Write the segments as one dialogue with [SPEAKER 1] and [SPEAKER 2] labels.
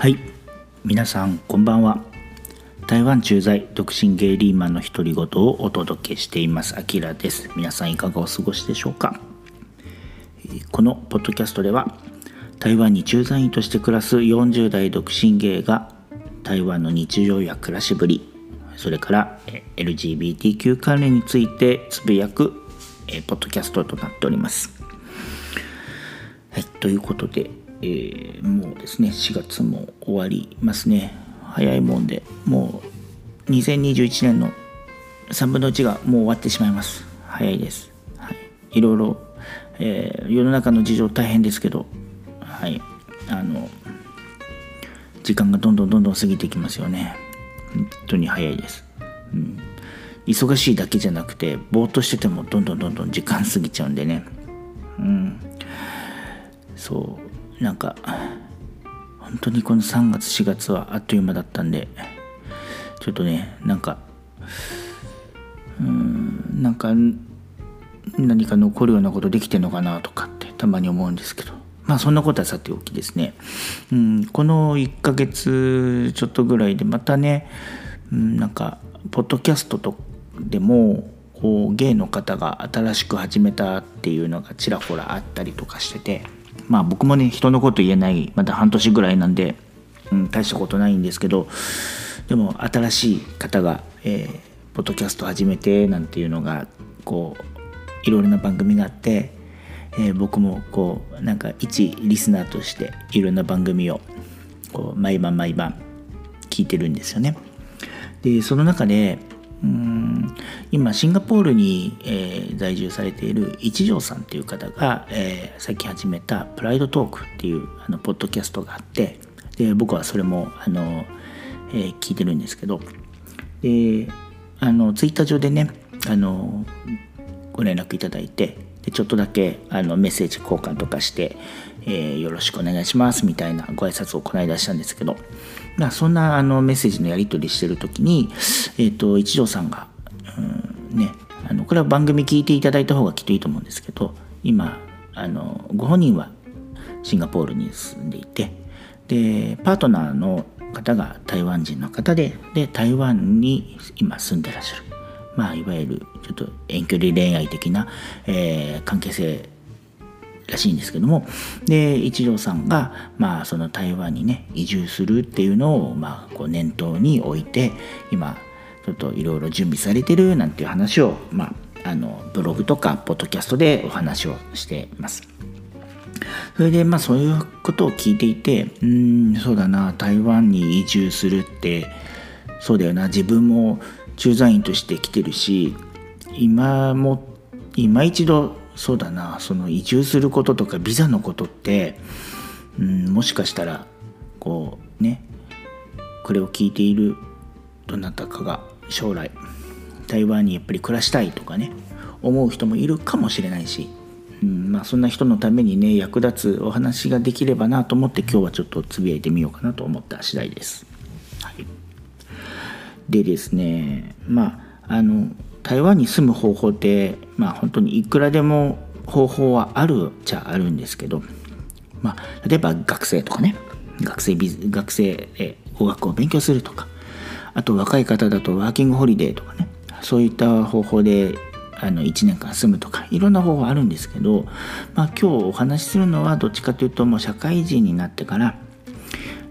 [SPEAKER 1] はい。皆さんこんばんは。台湾駐在独身ゲイリーマンの独り言をお届けしています。あきらです。皆さんいかがお過ごしでしょうか？このポッドキャストでは台湾に駐在員として暮らす40代独身ゲイが台湾の日常や暮らしぶりそれから LGBTQ 関連についてつぶやくポッドキャストとなっております。はい、ということで、えー、もうですね4月も終わりますね。早いもんでもう2021年の3分の1がもう終わってしまいます。早いです、はい、いろいろ、えー、世の中の事情大変ですけどはい。あの時間がどんどんどんどん過ぎていきますよね。本当に早いです、うん、忙しいだけじゃなくてぼーっとしててもどんどんどんどん時間過ぎちゃうんでね。うん。そう。なんか本当にこの3月4月はあっという間だったんでちょっとねなんかうんなんか何か残るようなことできてんのかなとかってたまに思うんですけど。まあそんなことはさておきですね、うん、この1ヶ月ちょっとぐらいでまたね、うん、なんかポッドキャストとでもこうゲイの方が新しく始めたっていうのがちらほらあったりとかしてて。まあ僕もね人のこと言えないまだ半年ぐらいなんで、うん、大したことないんですけどでも新しい方が、えー、ポッドキャスト始めてなんていうのがこういろいろな番組があって、えー、僕もこうなんか一リスナーとしていろんな番組をこう毎晩毎晩聞いてるんですよね。でその中でうん。今シンガポールに、えー、在住されている一条さんという方が、えー、最近始めた「プライドトーク」っていうあのポッドキャストがあってで僕はそれもあの、えー、聞いてるんですけどであのツイッター上でねあのご連絡いただいてでちょっとだけあのメッセージ交換とかして、えー、よろしくお願いしますみたいなご挨拶をこの間したんですけど、まあ、そんなあのメッセージのやり取りしてる時に、えーと、一条さんが、うんね、あのこれは番組聞いていただいた方がきっといいと思うんですけど今あのご本人はシンガポールに住んでいてでパートナーの方が台湾人の方でで台湾に今住んでらっしゃる、まあ、いわゆるちょっと遠距離恋愛的な、えー、関係性らしいんですけどもで一条さんが、まあ、その台湾にね移住するっていうのを、まあ、こう念頭に置いて今ちょっといろいろ準備されてるなんていう話を、まあ、あのブログとかポッドキャストでお話をしてます。それでまあそういうことを聞いていてうんそうだな台湾に移住するってそうだよな自分も駐在員として来てるし今も今一度そうだなその移住することとかビザのことって、うん、もしかしたらこうねこれを聞いているどなたかが将来台湾にやっぱり暮らしたいとかね思う人もいるかもしれないし、うんまあ、そんな人のためにね役立つお話ができればなと思って今日はちょっとつぶやいてみようかなと思った次第です。はい、でですねまああの台湾に住む方法ってまあ本当にいくらでも方法はあるっちゃあるんですけど、まあ、例えば学生とかね。学生ビ学生で語学を勉強するとかあと若い方だとワーキングホリデーとかね。そういった方法であの1年間住むとかいろんな方法あるんですけど、まあ、今日お話しするのはどっちかというともう社会人になってから、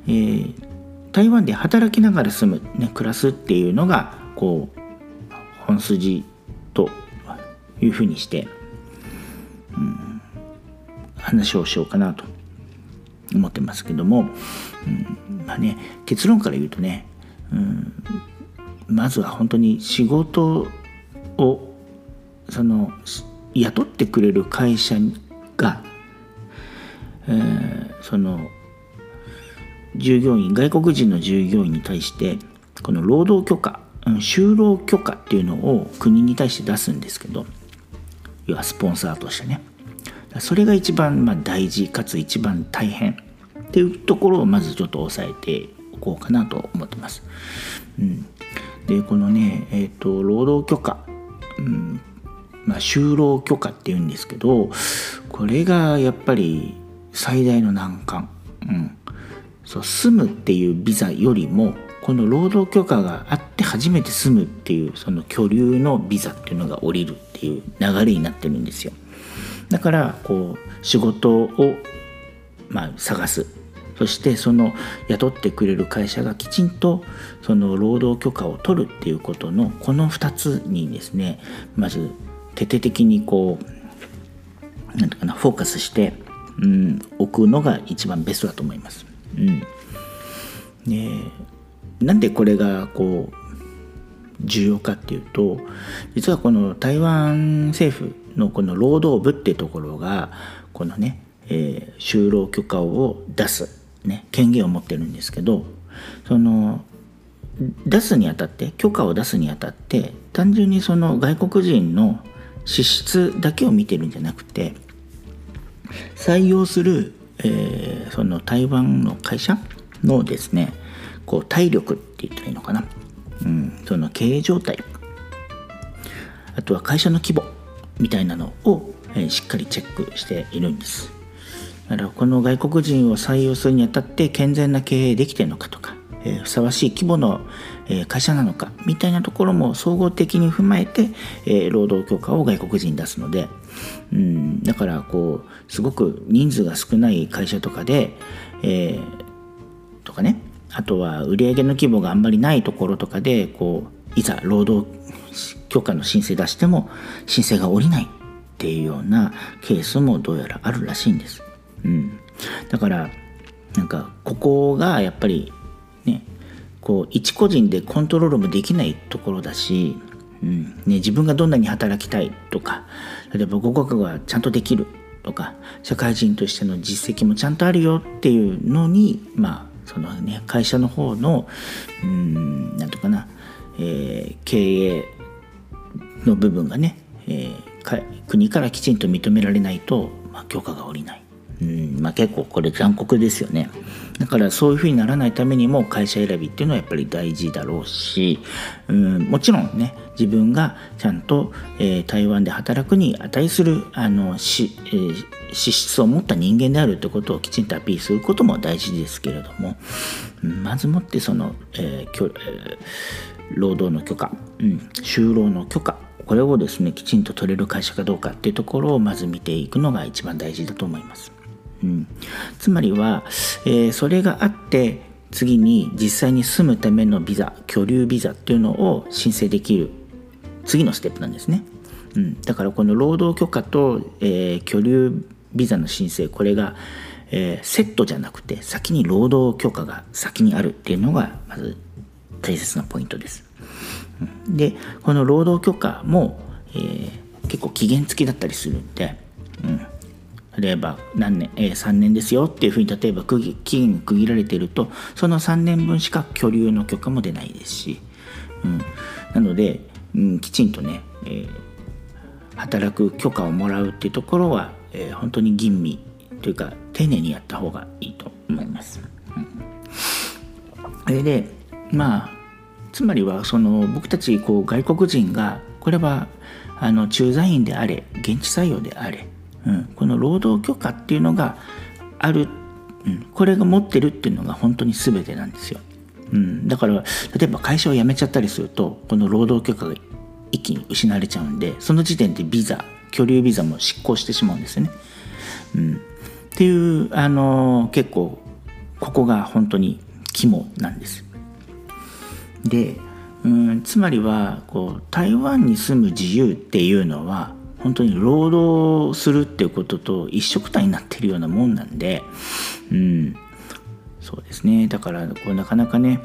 [SPEAKER 1] えー、台湾で働きながら住む、ね、暮らすっていうのがこう本筋というふうにして、うん、話をしようかなと思ってますけども、うんまあね、結論から言うとね、うん、まずは本当に仕事をその雇ってくれる会社が、えー、その従業員外国人の従業員に対してこの労働許可就労許可っていうのを国に対して出すんですけど要はスポンサーとしてね。それが一番ま大事かつ一番大変っていうところをまずちょっと押さえておこうかなと思ってます。うん、でこのね、えーと、労働許可、うん。まあ、就労許可っていうんですけどこれがやっぱり最大の難関、うん、そう住むっていうビザよりもこの労働許可があって初めて住むっていうその居留のビザっていうのが下りるっていう流れになってるんですよだからこう仕事をまあ探すそしてその雇ってくれる会社がきちんとその労働許可を取るっていうことのこの2つにですねまず徹底的にこうなんていうかなフォーカスして、うん、置くのが一番ベストだと思います。うん、でなんでこれがこう重要かっていうと実はこの台湾政府のこの労働部っていうところがこのね、えー、就労許可を出す、ね、権限を持ってるんですけどその出すにあたって許可を出すにあたって単純にその外国人の資質だけを見てるんじゃなくて採用する、えー、その台湾の会社のですねこう体力って言ったらいいのかな、うん、その経営状態。あとは会社の規模みたいなのを、えー、しっかりチェックしているんです。だからこの外国人を採用するにあたって健全な経営できてるのかとか、えー、ふさわしい規模の、えー、会社なのかみたいなところも総合的に踏まえて、えー、労働許可を外国人に出すので、うん、だからこうすごく人数が少ない会社とかで、えー、とかねあとは売上の規模があんまりないところとかでこういざ労働許可の申請出しても申請が下りないっていうようなケースもどうやらあるらしいんです。うん、だからなんかここがやっぱりねこう一個人でコントロールもできないところだし、うんね、自分がどんなに働きたいとか例えば語学がちゃんとできるとか社会人としての実績もちゃんとあるよっていうのにまあそのね会社の方のうんなんとかな、えー、経営の部分がね、えー、国からきちんと認められないと、まあ、許可が下りない。うんまあ、結構これ残酷ですよねだからそういうふうにならないためにも会社選びっていうのはやっぱり大事だろうしうんもちろんね自分がちゃんと、えー、台湾で働くに値するあのし、えー、資質を持った人間であるということをきちんとアピールすることも大事ですけれどもまずもってその、えーえー、労働の許可、うん、就労の許可これをですねきちんと取れる会社かどうかっていうところをまず見ていくのが一番大事だと思います。うん、つまりは、えー、それがあって次に実際に住むためのビザ居留ビザっていうのを申請できる次のステップなんですね、うん、だからこの労働許可と、えー、居留ビザの申請これが、えー、セットじゃなくて先に労働許可が先にあるっていうのがまず大切なポイントです、うん、でこの労働許可も、えー、結構期限付きだったりするんで、うん。例えば何年、えー、3年ですよっていうふうに例えば期限が区切られてるとその3年分しか居留の許可も出ないですし、うん、なので、うん、きちんとね、えー、働く許可をもらうっていうところは、えー、本当に吟味というか丁寧にやった方がいいと思います。うん、それでまあつまりはその僕たちこう外国人がこれはあの駐在員であれ現地採用であれうん、この労働許可っていうのがある、うん、これが持ってるっていうのが本当に全てなんですよ、うん、だから例えば会社を辞めちゃったりするとこの労働許可が一気に失われちゃうんでその時点でビザ居留ビザも失効してしまうんですよね、うん、っていうあの結構ここが本当に肝なんです。でうん。つまりはこう台湾に住む自由っていうのは本当に労働するっていうことと一緒くたになってるようなもんなんで、うん、そうですね。だからこうなかなかね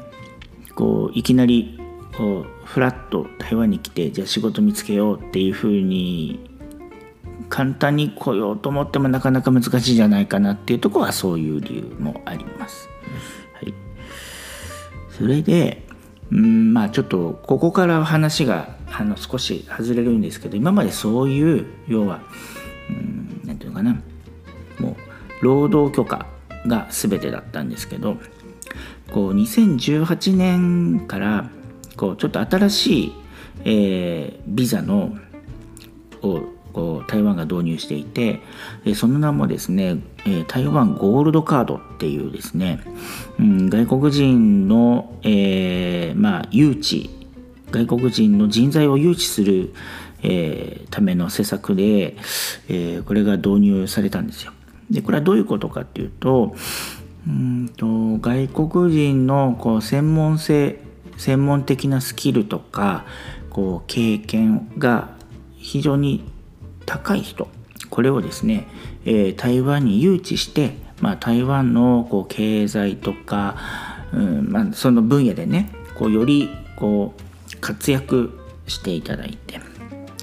[SPEAKER 1] こういきなりこうフラッと台湾に来てじゃあ仕事見つけようっていうふうに簡単に来ようと思ってもなかなか難しいじゃないかなっていうとこはそういう理由もあります。はい、それでうんまあちょっとここから話があの少し外れるんですけど今までそういう要は何て言うのかな。もう労働許可が全てだったんですけどこう2018年からこうちょっと新しい、えー、ビザのをこう台湾が導入していてその名もですね台湾ゴールドカードっていうですね、うん、外国人の、えー、まあ、誘致外国人の人材を誘致する、えー、ための施策で、えー、これが導入されたんですよ。でこれはどういうことかっていうとうんと外国人のこう専門性専門的なスキルとかこう経験が非常に高い人これをですね、えー、台湾に誘致して、まあ、台湾のこう経済とか、うんまあ、その分野でねこうよりこう活躍していただいて。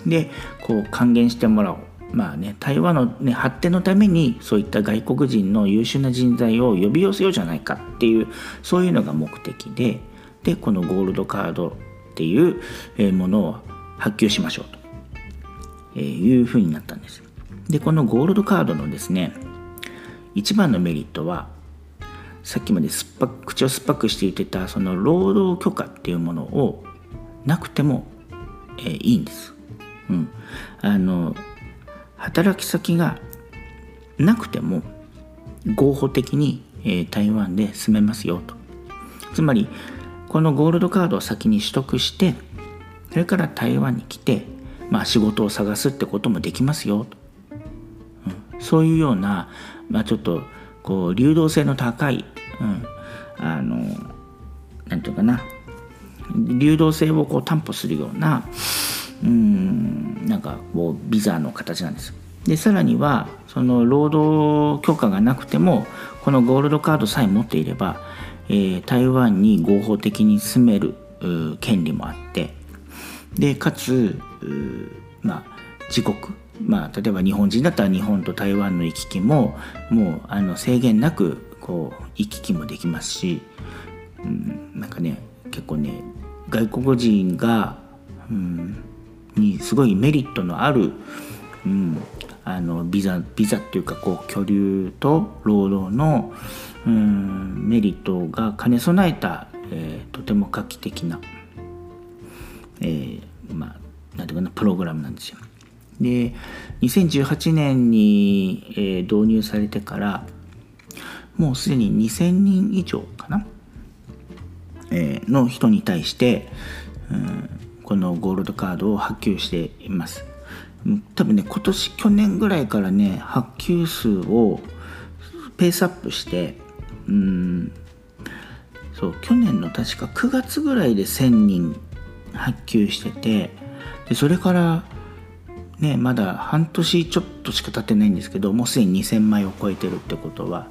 [SPEAKER 1] でこう還元してもらおう。まあね台湾の、ね、発展のためにそういった外国人の優秀な人材を呼び寄せようじゃないかっていうそういうのが目的で。でこのゴールドカードっていうものを発給しましょうと。いうふうになったんです。でこのゴールドカードのですね一番のメリットはさっきまで酸っぱ口を酸っぱくして言ってたその労働許可っていうものをなくても、えー、いいんです。うん、あの働き先がなくても合法的に、えー、台湾で住めますよと。つまりこのゴールドカードを先に取得してそれから台湾に来て、まあ、仕事を探すってこともできますよと、うん、そういうような、まあ、ちょっとこう流動性の高い、うん、あのなんていうかな。流動性をこう担保するようなうんなんかこうビザの形なんです。でさらにはその労働許可がなくてもこのゴールドカードさえ持っていればえー、台湾に合法的に住める権利もあってでかつまあ自国まあ例えば日本人だったら日本と台湾の行き来ももうあの制限なくこう行き来もできますし、うん、なんかね結構ね外国人が、うん、にすごいメリットのある、うん、あのビザビザっていうかこう居留と労働の、うんメリットが兼ね備えた、えー、とても画期的な、えー、まあなんていうかなプログラムなんですよ。で2018年に、えー、導入されてからもうすでに2000人以上、え、の人に対して、うん、このゴールドカードを発給しています。多分ね今年去年ぐらいからね発給数をペースアップしてうんそう去年の確か9月ぐらいで1,000人発給しててでそれからねまだ半年ちょっとしか経ってないんですけどもうすでに2,000枚を超えてるってことは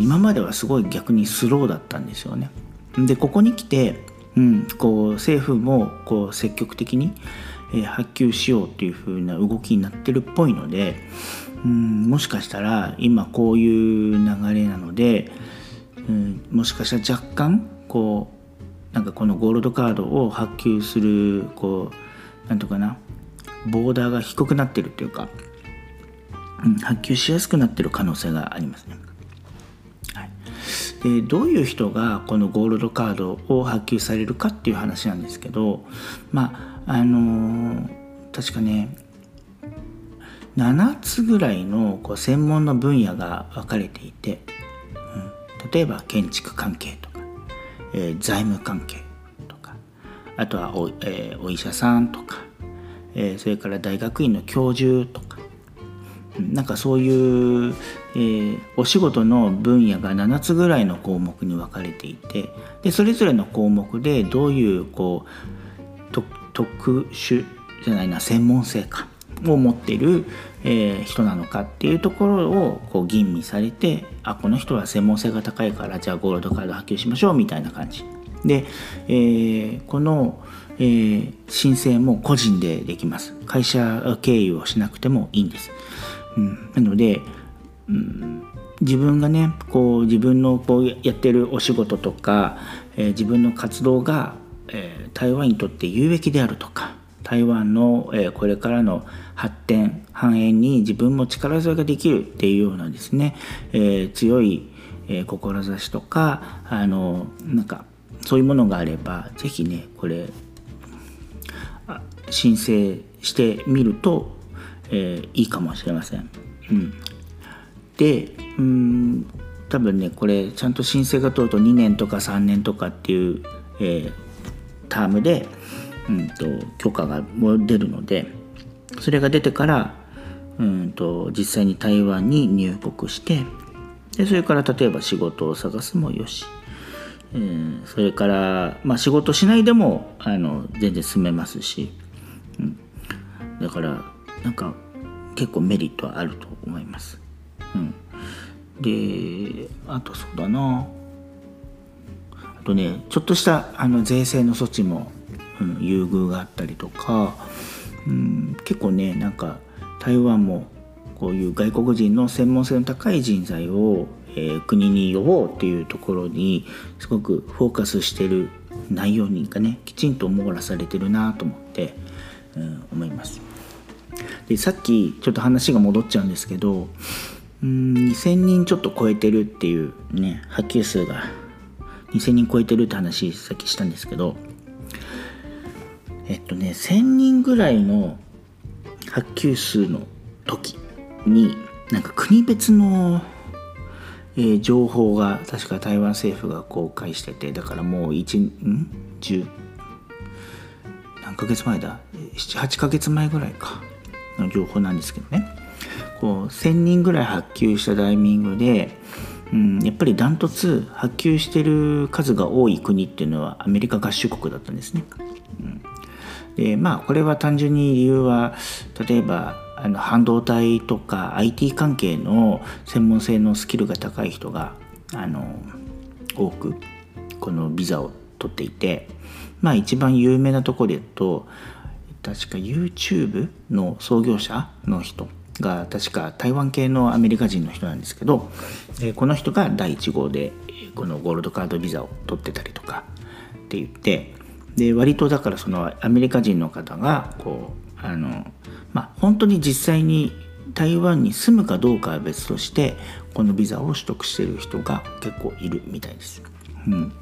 [SPEAKER 1] 今まではすごい逆にスローだったんですよね。でここに来て、うん、こう政府もこう積極的に、えー、発給しようっていう風な動きになってるっぽいので、うん、もしかしたら今こういう流れなので、うん、もしかしたら若干こうなんかこのゴールドカードを発給するこうなんとかなボーダーが低くなってるっていうか、うん、発給しやすくなってる可能性がありますね。でどういう人がこのゴールドカードを発給されるかっていう話なんですけどまああの、確かね7つぐらいのこう専門の分野が分かれていてうん例えば建築関係とか、えー、財務関係とかあとはお,、えー、お医者さんとか、えー、それから大学院の教授とかなんかそういう、えー、お仕事の分野が7つぐらいの項目に分かれていてでそれぞれの項目でどういうこう特殊じゃないな専門性かを持ってる、えー、人なのかっていうところをこう吟味されてあこの人は専門性が高いからじゃあゴールドカード発給しましょうみたいな感じ。で、えー、この、えー、申請も個人でできます。会社経由をしなくてもいいんです、うん、なので、うん、自分がねこう自分のこうやってるお仕事とか、えー、自分の活動が、えー、台湾にとって有益であるとか台湾の、えー、これからの発展繁栄に自分も力添えができるっていうようなですね、え、強い、え、志とかあのなんかそういうものがあれば是非ねこれ申請してみると、えー、いいかもしれません。うん、でうん多分ねこれちゃんと申請が通ると2年とか3年とかっていう、えー、タームで、うんと、許可が出るのでそれが出てからうんと実際に台湾に入国してでそれから例えば仕事を探すもよし、うん、それから、まあ、仕事しないでもあの全然住めますし、うん、だからなんか結構メリットはあると思います。うん、であとそうだなあとねちょっとしたあの税制の措置も、うん、優遇があったりとか、うん、結構ねなんか台湾もこういう外国人の専門性の高い人材を、えー、国に呼ぼうっていうところにすごくフォーカスしてる内容にがねきちんと網羅されてるなと思って、うん、思います。でさっきちょっと話が戻っちゃうんですけどうん2,000人ちょっと超えてるっていうね発給数が2,000人超えてるって話さっきしたんですけどえっとね1,000人ぐらいの発給数の時になんか国別の、えー、情報が確か台湾政府が公開しててだからもう1ん？10何ヶ月前だ？78ヶ月前ぐらいか。の情報なんですけどねこう1,000人ぐらい発給したタイミングで、うん、やっぱりダントツ発給してる数が多い国っていうのはアメリカ合衆国だったんですね。うん、でまあこれは単純に理由は例えばあの半導体とか IT 関係の専門性のスキルが高い人があの多くこのビザを取っていてまあ一番有名なところで言うと確か YouTube の創業者の人が確か台湾系のアメリカ人の人なんですけどこの人が第1号でこのゴールドカードビザを取ってたりとかって言ってで割とだからそのアメリカ人の方がこうあのまあ本当に実際に台湾に住むかどうかは別としてこのビザを取得してる人が結構いるみたいです。うん、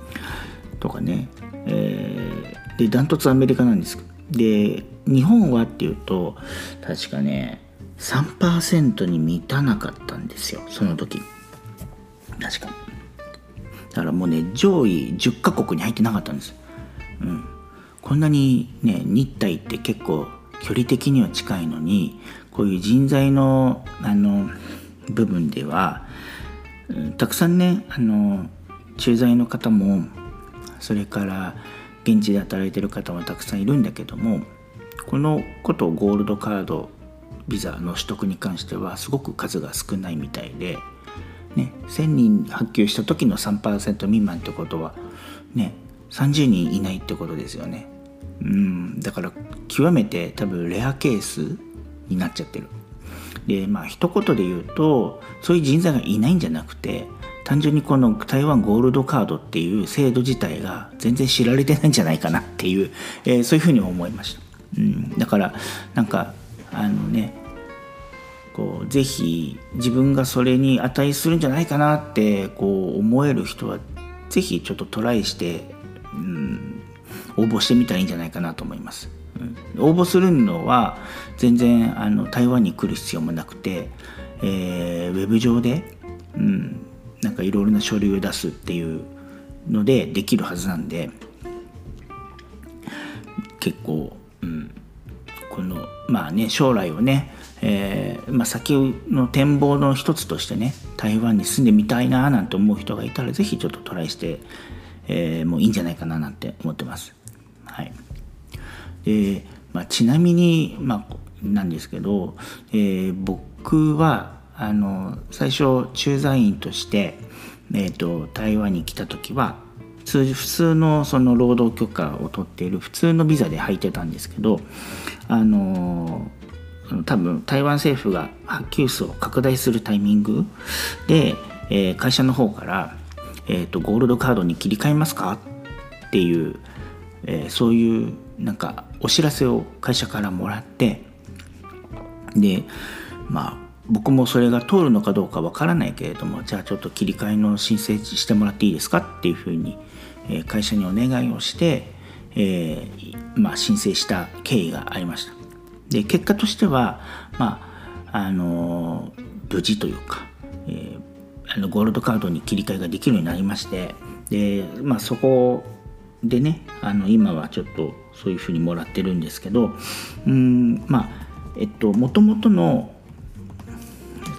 [SPEAKER 1] とかね、えー、でダントツアメリカなんですで日本はっていうと確かね3%に満たなかったんですよその時。確か。だからもうね上位10カ国に入ってなかったんです。うん。こんなにね日体って結構距離的には近いのにこういう人材のあの部分では、たくさんねあの駐在の方もそれから現地で働いてる方はたくさんいるんだけどもこのことをゴールドカードビザの取得に関してはすごく数が少ないみたいで、ね、1,000人発給した時の3%未満ってことはね30人いないってことですよね。うんだから極めて多分レアケースになっちゃってる。でまあ一言で言うとそういう人材がいないんじゃなくて単純にこの台湾ゴールドカードっていう制度自体が全然知られてないんじゃないかなっていう、えー、そういうふうに思いました。うん、だからなんかあのねこうぜひ自分がそれに値するんじゃないかなってこう思える人はぜひちょっとトライして、うん、応募してみたらいいんじゃないかなと思います。うん、応募するのは全然あの台湾に来る必要もなくて、えー、ウェブ上で、うん、なんかいろいろな書類を出すっていうのでできるはずなんで結構、うん、このまあね将来をねえー、まあ、先の展望の一つとしてね台湾に住んでみたいななんて思う人がいたら是非ちょっとトライして、えー、もういいんじゃないかななんて思ってます。はいでまあ、ちなみに、まあ、なんですけど、えー、僕はあの最初駐在員として、えーと、台湾に来た時は普通のその労働許可を取っている普通のビザで入ってたんですけどあの多分台湾政府が発給数を拡大するタイミングで、えー、会社の方から、えーと、ゴールドカードに切り替えますか？っていう、えー、そういうなんかお知らせを会社からもらってでまあ僕もそれが通るのかどうかわからないけれどもじゃあちょっと切り替えの申請してもらっていいですかっていうふうに、会社にお願いをして、えー、まあ、申請した経緯がありました。で結果としてはまああの無事というか、えー、あのゴールドカードに切り替えができるようになりましてで、まあ、そこでねあの今はちょっとそういうふうにもらってるんですけどうんまあえっともともとの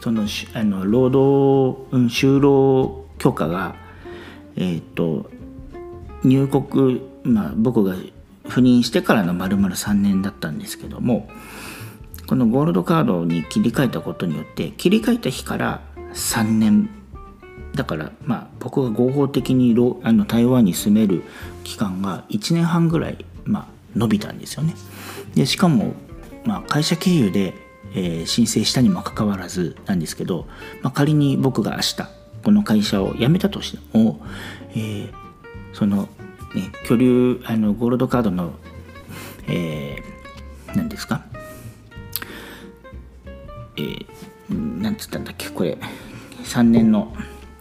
[SPEAKER 1] そのあの労働、うん、就労許可がえっと入国、まあ、僕が赴任してからの丸々3年だったんですけどもこのゴールドカードに切り替えたことによって切り替えた日から3年だからまあ僕が合法的にあの台湾に住める期間が1年半ぐらい、まあ、伸びたんですよね。でしかも、まあ、会社経由で、え、申請したにもかかわらずなんですけど、まあ、仮に僕が明日この会社を辞めたとしても、えー、その、ね、居留あのゴールドカードの、えー、何ですかえー、なんつったんだっけこれ3年の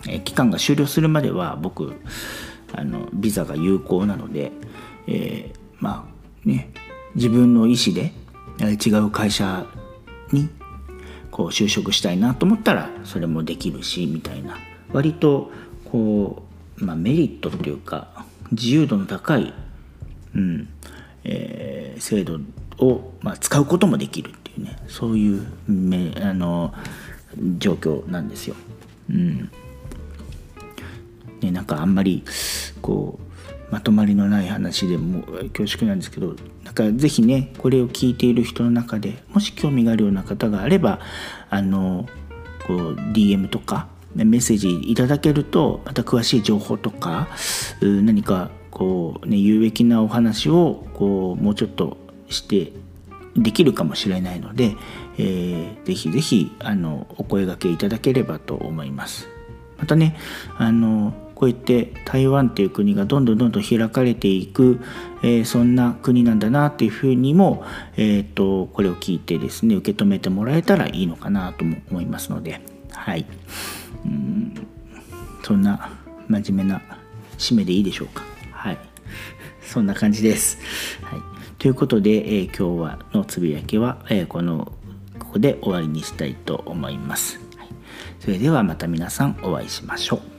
[SPEAKER 1] え期間が終了するまでは僕あのビザが有効なので、えー、まあね自分の意思で違う会社にこう就職したいなと思ったらそれもできるしみたいな。割とこう、まあ、メリットっていうか自由度の高い、うんえー、制度を、まあ、使うこともできるっていうね。そういうめあの状況なんですよ。うん。ね、なんかあんまりこうまとまりのない話でも恐縮なんですけどなんか是非ねこれを聞いている人の中でもし興味があるような方があればあのこう DM とかメッセージいただけるとまた詳しい情報とか何かこう、ね、有益なお話をこうもうちょっとしてできるかもしれないので、えー、ぜひぜひあのお声がけいただければと思います。またねあのこうやって台湾っていう国がどんどんどんどん開かれていく、えー、そんな国なんだなっていうふうにも、えーと、これを聞いてですね受け止めてもらえたらいいのかなとも思いますので。はい。うん。そんな真面目な締めでいいでしょうか。はい。そんな感じです、はい、ということで、えー、今日はのつぶやきは、えー、このここで終わりにしたいと思います、はい、それではまた皆さんお会いしましょう。